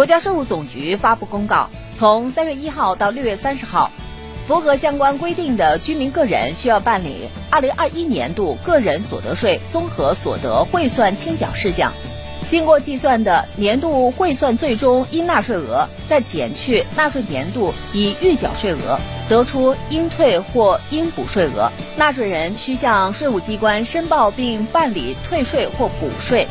国家税务总局发布公告从三月一号到六月三十号符合相关规定的居民个人需要办理二零二一年度个人所得税综合所得汇算清缴事项。经过计算的年度汇算最终应纳税额再减去纳税年度已预缴税额得出应退或应补税额。纳税人需向税务机关申报并办理退税或补税。